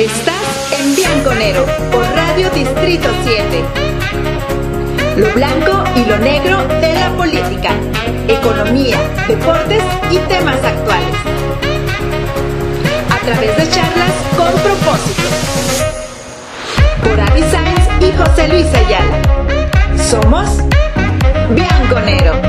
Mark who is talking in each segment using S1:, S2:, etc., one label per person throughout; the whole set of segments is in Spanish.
S1: Estás en Bianconero por Radio Distrito 7. Lo blanco y lo negro de la política, economía, deportes y temas actuales. A través de charlas con propósito. Por Avi Sainz y José Luis Ayala. Somos Bianconero.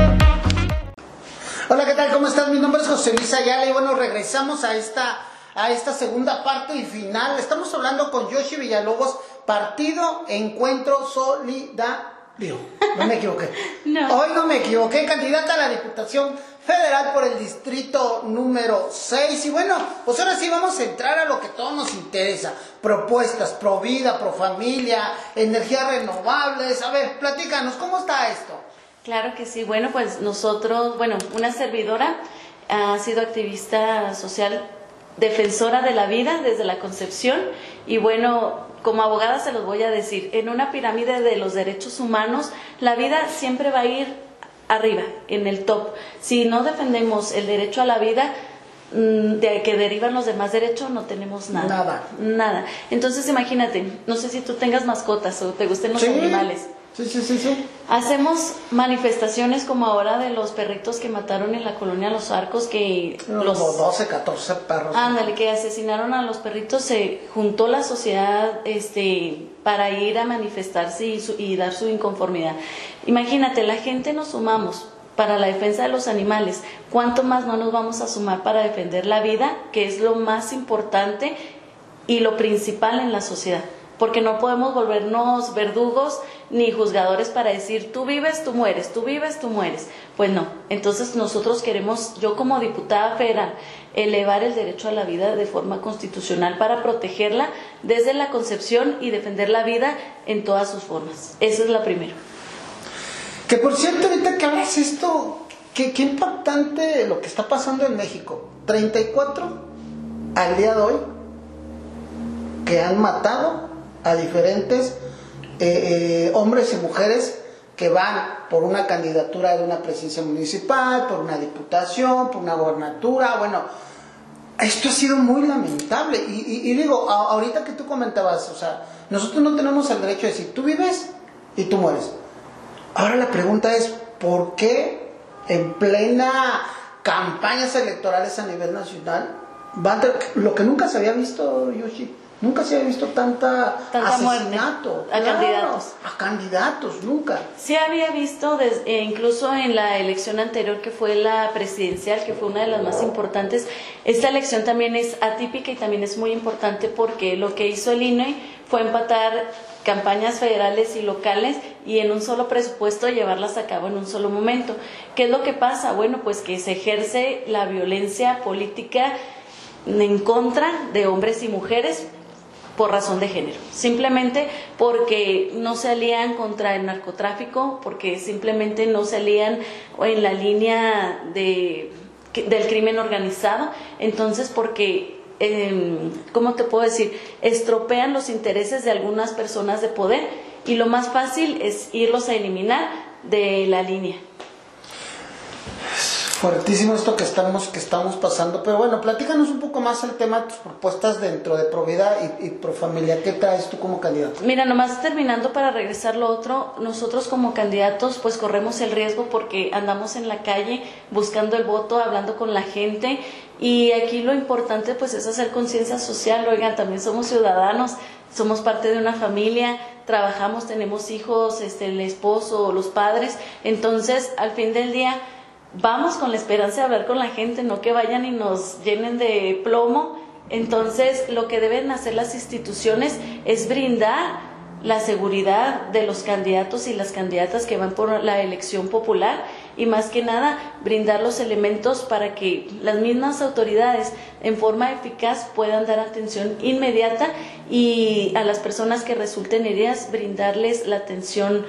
S2: Hola, ¿qué tal? ¿Cómo estás? Mi nombre es José Luis Ayala y bueno, regresamos a esta, a esta segunda parte y final. Estamos hablando con Yoshi Villalobos, Partido Encuentro Solidario. No me equivoqué.
S3: No.
S2: Hoy no me equivoqué, candidata a la Diputación Federal por el Distrito número 6. Y bueno, pues ahora sí vamos a entrar a lo que todos nos interesa. Propuestas, pro vida, pro familia, energías renovables. A ver, platícanos, ¿cómo está esto?
S3: Claro que sí. Bueno, pues nosotros, bueno, una servidora ha sido activista social, defensora de la vida desde la concepción y bueno, como abogada se los voy a decir, en una pirámide de los derechos humanos, la vida siempre va a ir arriba, en el top. Si no defendemos el derecho a la vida, mm, de que derivan los demás derechos, no tenemos nada.
S2: Nada.
S3: Nada. Entonces imagínate, no sé si tú tengas mascotas o te gusten los
S2: Sí.
S3: animales.
S2: Sí, sí, sí, sí.
S3: Hacemos manifestaciones como ahora de los perritos que mataron en la colonia Los Arcos, que
S2: Como
S3: los...
S2: 12, 14 perros.
S3: Ándale, que asesinaron a los perritos, se juntó la sociedad este, para ir a manifestarse y, su- y dar su inconformidad. Imagínate, la gente nos sumamos para la defensa de los animales, ¿cuánto más no nos vamos a sumar para defender la vida, que es lo más importante y lo principal en la sociedad? Porque no podemos volvernos verdugos ni juzgadores para decir, tú vives, tú mueres, tú vives, tú mueres. Pues no. Entonces nosotros queremos, yo como diputada federal, elevar el derecho a la vida de forma constitucional para protegerla desde la concepción y defender la vida en todas sus formas. Esa es la primera.
S2: Que por cierto, ahorita que hablas esto, qué, qué impactante lo que está pasando en México. 34 al día de hoy que han matado a diferentes eh, eh, hombres y mujeres que van por una candidatura de una presidencia municipal, por una diputación, por una gobernatura, bueno, esto ha sido muy lamentable. Y, y- y digo, a- ahorita que tú comentabas, o sea, nosotros no tenemos el derecho de decir, tú vives y tú mueres. Ahora la pregunta es, ¿por qué en plena campañas electorales a nivel nacional, van lo que nunca se había visto, Yoshi, nunca se había visto tanta, asesinato
S3: a candidatos.
S2: a candidatos, nunca.
S3: Sí había visto, eh, incluso en la elección anterior que fue la presidencial, que fue una de las más importantes, esta elección también es atípica y también es muy importante porque lo que hizo el INE fue empatar campañas federales y locales y en un solo presupuesto llevarlas a cabo en un solo momento. ¿Qué es lo que pasa? Bueno, pues que se ejerce la violencia política en contra de hombres y mujeres por razón de género, simplemente porque no se alían contra el narcotráfico, porque simplemente no se alían en la línea de, del crimen organizado, entonces porque, eh, ¿cómo te puedo decir?, estropean los intereses de algunas personas de poder y lo más fácil es irlos a eliminar de la línea.
S2: Fuertísimo esto que estamos, que estamos pasando, pero bueno, platícanos un poco más el tema de tus propuestas dentro de Provida y, y Profamilia. ¿Qué traes tú como candidato?
S3: Mira, nomás terminando para regresar lo otro, nosotros como candidatos pues corremos el riesgo porque andamos en la calle buscando el voto, hablando con la gente y aquí lo importante pues es hacer conciencia social, oigan, también somos ciudadanos, somos parte de una familia, trabajamos, tenemos hijos, este, el esposo, los padres, entonces al fin del día vamos con la esperanza de hablar con la gente, no que vayan y nos llenen de plomo. Entonces, lo que deben hacer las instituciones es brindar la seguridad de los candidatos y las candidatas que van por la elección popular y más que nada brindar los elementos para que las mismas autoridades en forma eficaz puedan dar atención inmediata y a las personas que resulten heridas brindarles la atención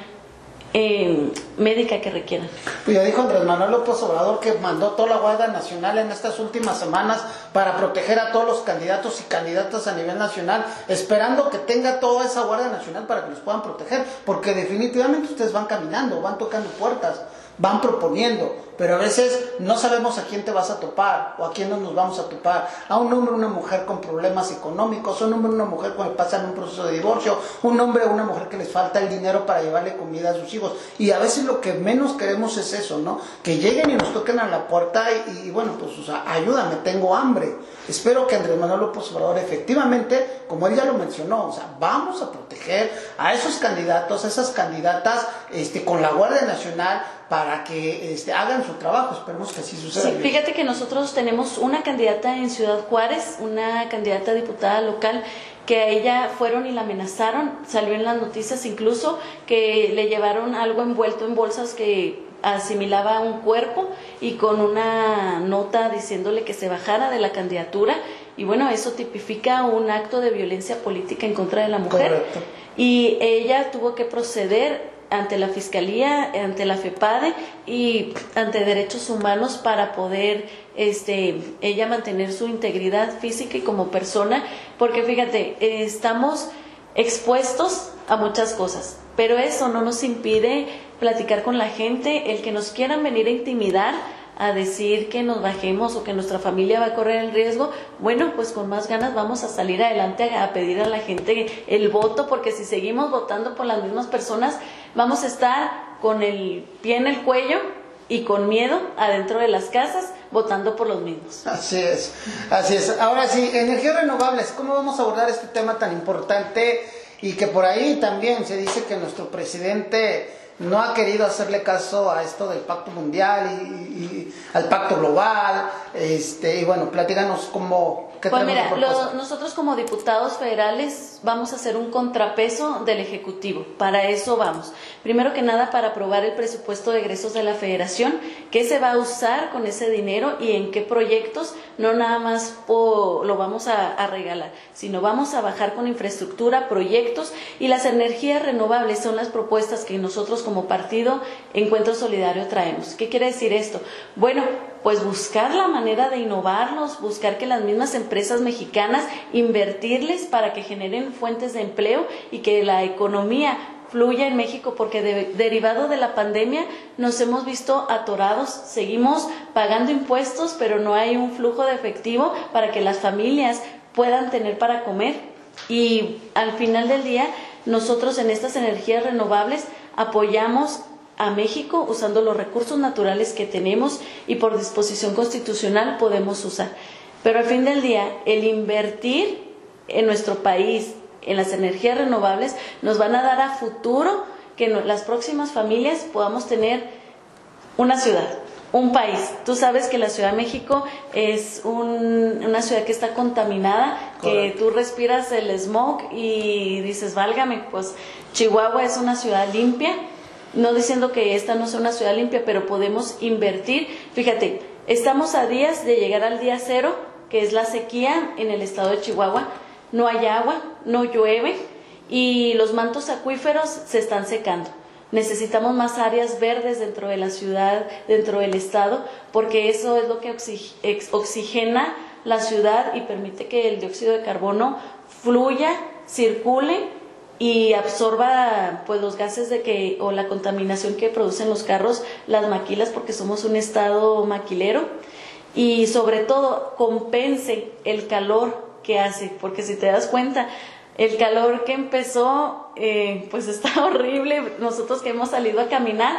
S3: eh, médica que requieran.
S2: Pues ya dijo Andrés Manuel López Obrador que mandó toda la Guardia Nacional en estas últimas semanas para proteger a todos los candidatos y candidatas a nivel nacional, esperando que tenga toda esa Guardia Nacional para que los puedan proteger, porque definitivamente ustedes van caminando, van tocando puertas, van proponiendo, pero a veces no sabemos a quién te vas a topar o a quién no nos vamos a topar. A un hombre o una mujer con problemas económicos, a un hombre o una mujer cuando pasan un proceso de divorcio, un hombre o una mujer que les falta el dinero para llevarle comida a sus hijos. Y a veces lo que menos queremos es eso, ¿no? Que lleguen y nos toquen a la puerta y, bueno, pues o sea, ayúdame, tengo hambre. Espero que Andrés Manuel López Obrador efectivamente, como él ya lo mencionó, o sea, vamos a proteger a esos candidatos, a esas candidatas este, con la Guardia Nacional para que este, hagan su trabajo. Esperemos que así suceda.
S3: Sí, fíjate que nosotros tenemos una candidata en Ciudad Juárez, una candidata diputada local que a ella fueron y la amenazaron, salió en las noticias incluso que le llevaron algo envuelto en bolsas que asimilaba un cuerpo y con una nota diciéndole que se bajara de la candidatura y bueno, eso tipifica un acto de violencia política en contra de la mujer. Correcto. Y ella tuvo que proceder ante la Fiscalía, ante la FEPADE y ante Derechos Humanos para poder este, ella mantener su integridad física y como persona, porque fíjate, estamos expuestos a muchas cosas, pero eso no nos impide platicar con la gente, el que nos quieran venir a intimidar, a decir que nos bajemos o que nuestra familia va a correr el riesgo, bueno, pues con más ganas vamos a salir adelante a pedir a la gente el voto, porque si seguimos votando por las mismas personas, vamos a estar con el pie en el cuello y con miedo adentro de las casas votando por los mismos.
S2: Así es, así es. Ahora sí, energías renovables, ¿cómo vamos a abordar este tema tan importante? Y que por ahí también se dice que nuestro presidente no ha querido hacerle caso a esto del pacto mundial y, al pacto global. Este, y bueno, platíganos cómo,
S3: pues mira, nosotros como diputados federales vamos a hacer un contrapeso del Ejecutivo. Para eso vamos. Primero que nada, para aprobar el presupuesto de egresos de la Federación, qué se va a usar con ese dinero y en qué proyectos, no nada más lo vamos a, a regalar, sino vamos a bajar con infraestructura, proyectos y las energías renovables son las propuestas que nosotros como partido Encuentro Solidario traemos. ¿Qué quiere decir esto? Bueno, pues buscar la manera de innovarlos, buscar que las mismas empresas mexicanas invertirles para que generen fuentes de empleo y que la economía fluya en México porque derivado de la pandemia nos hemos visto atorados, seguimos pagando impuestos, pero no hay un flujo de efectivo para que las familias puedan tener para comer. Y al final del día nosotros en estas energías renovables apoyamos a México usando los recursos naturales que tenemos y por disposición constitucional podemos usar. Pero al fin del día, el invertir en nuestro país, en las energías renovables, nos van a dar a futuro que las próximas familias podamos tener una ciudad, un país. Tú sabes que la Ciudad de México es una ciudad que está contaminada, que tú respiras el smog y dices, válgame, pues Chihuahua es una ciudad limpia no diciendo que esta no sea una ciudad limpia, pero podemos invertir. Fíjate, estamos a días de llegar al día cero, que es la sequía en el estado de Chihuahua. No hay agua, no llueve y los mantos acuíferos se están secando. Necesitamos más áreas verdes dentro de la ciudad, dentro del estado, porque eso es lo que oxigena la ciudad y permite que el dióxido de carbono fluya, circule y absorba pues los gases de que o la contaminación que producen los carros, las maquilas porque somos un estado maquilero. Y sobre todo compense el calor que hace, porque si te das cuenta, el calor que empezó eh, pues está horrible, nosotros que hemos salido a caminar,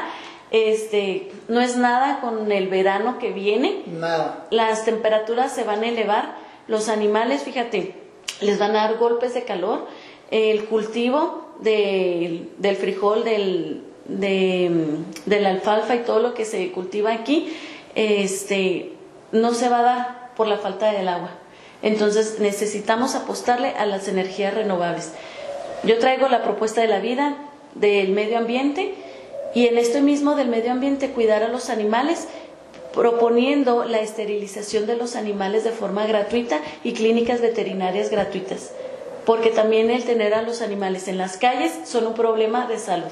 S3: este, no es nada con el verano que viene,
S2: nada.
S3: las temperaturas se van a elevar, los animales, fíjate, les van a dar golpes de calor, el cultivo del frijol, del, de, la alfalfa y todo lo que se cultiva aquí, este, no se va a dar por la falta del agua. Entonces necesitamos apostarle a las energías renovables. Yo traigo la propuesta de la vida, del medio ambiente, y en esto mismo del medio ambiente cuidar a los animales proponiendo la esterilización de los animales de forma gratuita y clínicas veterinarias gratuitas porque también el tener a los animales en las calles son un problema de salud.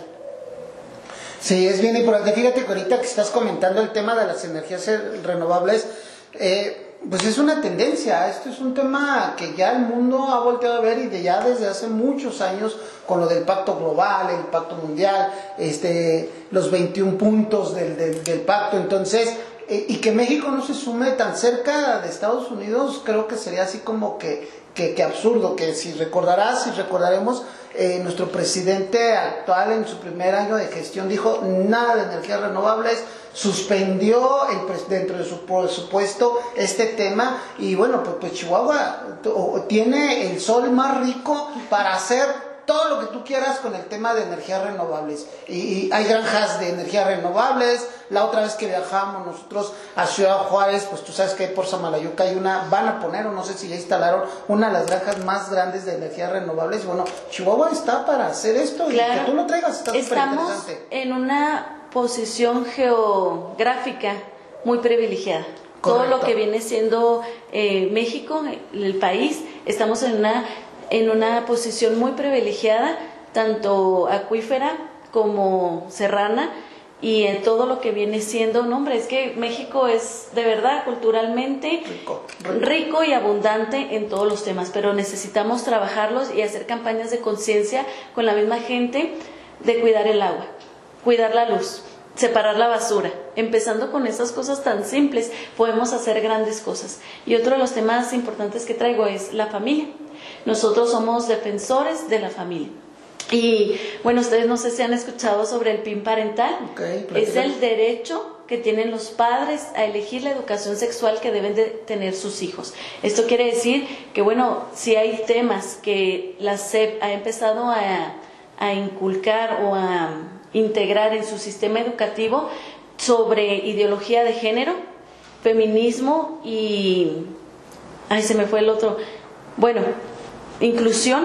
S2: Sí, es bien importante. Fíjate que ahorita que estás comentando el tema de las energías renovables, eh, pues es una tendencia, esto es un tema que ya el mundo ha volteado a ver y de ya desde hace muchos años con lo del pacto global, el pacto mundial, este, los 21 puntos del, del, pacto, entonces, y que México no se sume tan cerca de Estados Unidos, creo que sería así como que, que, que absurdo, que si recordarás, si recordaremos, eh, nuestro presidente actual en su primer año de gestión dijo nada de energías renovables, suspendió dentro de su presupuesto este tema y bueno, pues, pues Chihuahua tiene el sol más rico para hacer todo lo que tú quieras con el tema de energías renovables. Y, hay granjas de energías renovables. La otra vez que viajamos nosotros a Ciudad Juárez, pues tú sabes que por Samalayuca hay una, van a poner, o no sé si ya instalaron, una de las granjas más grandes de energías renovables. Bueno, Chihuahua está para hacer esto y que tú lo traigas está
S3: Estamos en una posición geográfica muy privilegiada. Todo lo que viene siendo eh, México, el país, estamos en una en una posición muy privilegiada, tanto acuífera como serrana, y en todo lo que viene siendo, no hombre, es que México es de verdad culturalmente rico, y abundante en todos los temas, pero necesitamos trabajarlos y hacer campañas de conciencia con la misma gente de cuidar el agua, cuidar la luz, separar la basura. Empezando con esas cosas tan simples, podemos hacer grandes cosas. Y otro de los temas importantes que traigo es la familia. Nosotros somos defensores de la familia. Y bueno, ustedes no sé si han escuchado sobre el PIN parental. es el derecho que tienen los padres a elegir la educación sexual que deben de tener sus hijos. Esto quiere decir que, bueno, si hay temas que la SEP ha empezado a, a inculcar o a integrar en su sistema educativo sobre ideología de género, feminismo y... Ay, se me fue el otro. Bueno, inclusión,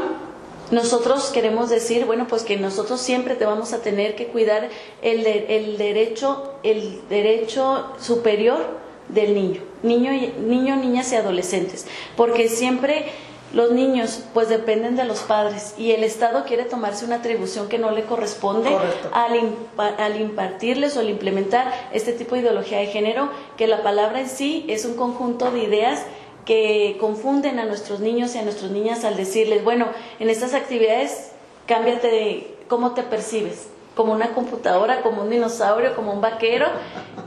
S3: nosotros queremos decir, bueno, pues que nosotros siempre te vamos a tener que cuidar el, el derecho, el derecho superior del niño, niño, niño, niñas y adolescentes, porque siempre los niños pues dependen de los padres y el Estado quiere tomarse una atribución que no le corresponde al, al, impartirles o al implementar este tipo de ideología de género, que la palabra en sí es un conjunto de ideas que confunden a nuestros niños y a nuestras niñas al decirles, bueno, en estas actividades cámbiate de cómo te percibes, como una computadora, como un dinosaurio, como un vaquero.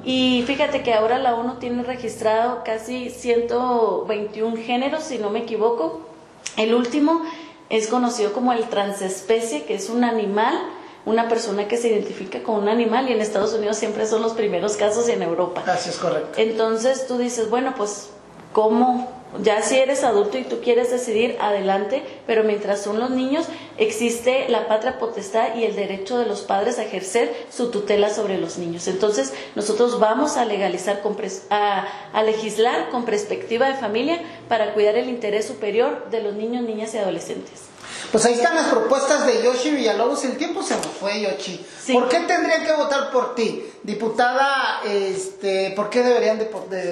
S3: Y fíjate que ahora la ONU tiene registrado casi 121 géneros, si no me equivoco. El último es conocido como el transespecie, que es un animal, una persona que se identifica con un animal y en Estados Unidos siempre son los primeros casos y en Europa.
S2: Así es correcto.
S3: Entonces tú dices, bueno, pues cómo, ya si eres adulto y tú quieres decidir, adelante, pero mientras son los niños, existe la patria potestad y el derecho de los padres a ejercer su tutela sobre los niños. Entonces, nosotros vamos a legalizar, a, a legislar con perspectiva de familia para cuidar el interés superior de los niños, niñas y adolescentes.
S2: Pues ahí están las propuestas de Yoshi Villalobos. El tiempo se nos fue, Yoshi. ¿Por qué tendrían que votar por ti? Diputada, este, ¿por qué deberían de,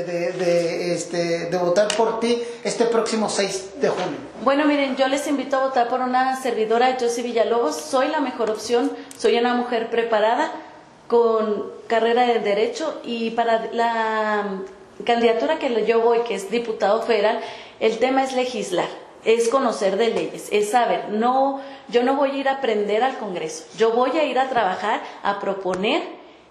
S2: de, este, de votar por ti este próximo 6 de junio?
S3: Bueno, miren, yo les invito a votar por una servidora, Yoshi Villalobos. Soy la mejor opción. Soy una mujer preparada con carrera de Derecho y para la candidatura que yo voy, que es diputado federal, el tema es legislar es conocer de leyes, es saber, no, yo no voy a ir a aprender al Congreso, yo voy a ir a trabajar, a proponer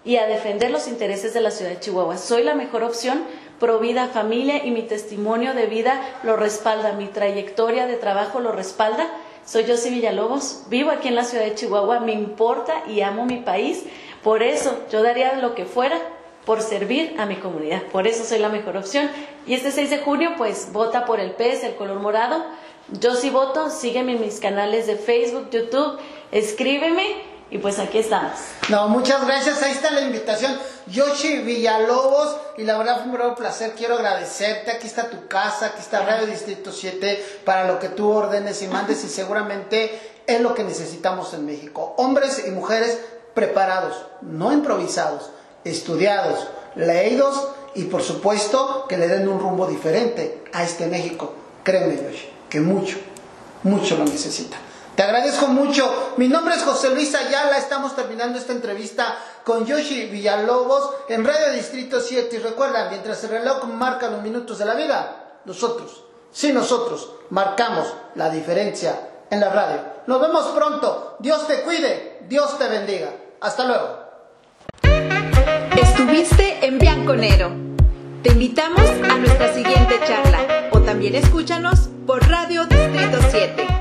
S3: y a defender los intereses de la ciudad de Chihuahua. Soy la mejor opción, pro vida, familia y mi testimonio de vida lo respalda, mi trayectoria de trabajo lo respalda. Soy José Villalobos, vivo aquí en la ciudad de Chihuahua, me importa y amo mi país, por eso yo daría lo que fuera por servir a mi comunidad. Por eso soy la mejor opción. Y este 6 de junio, pues vota por el pez, el color morado. Yo sí voto, sígueme en mis canales de Facebook, YouTube, escríbeme y pues aquí estamos.
S2: No, muchas gracias. Ahí está la invitación. Yoshi Villalobos. Y la verdad fue un gran placer. Quiero agradecerte. Aquí está tu casa. Aquí está Radio Distrito 7 para lo que tú ordenes y mandes. Y seguramente es lo que necesitamos en México. Hombres y mujeres preparados, no improvisados estudiados, leídos y por supuesto que le den un rumbo diferente a este México. Créeme, Yoshi, que mucho, mucho lo necesita. Te agradezco mucho. Mi nombre es José Luis Ayala. Estamos terminando esta entrevista con Yoshi Villalobos en Radio Distrito 7. Y recuerda, mientras el reloj marca los minutos de la vida, nosotros, sí nosotros, marcamos la diferencia en la radio. Nos vemos pronto. Dios te cuide. Dios te bendiga. Hasta luego.
S1: Estuviste en Bianconero. Te invitamos a nuestra siguiente charla o también escúchanos por Radio Distrito 7.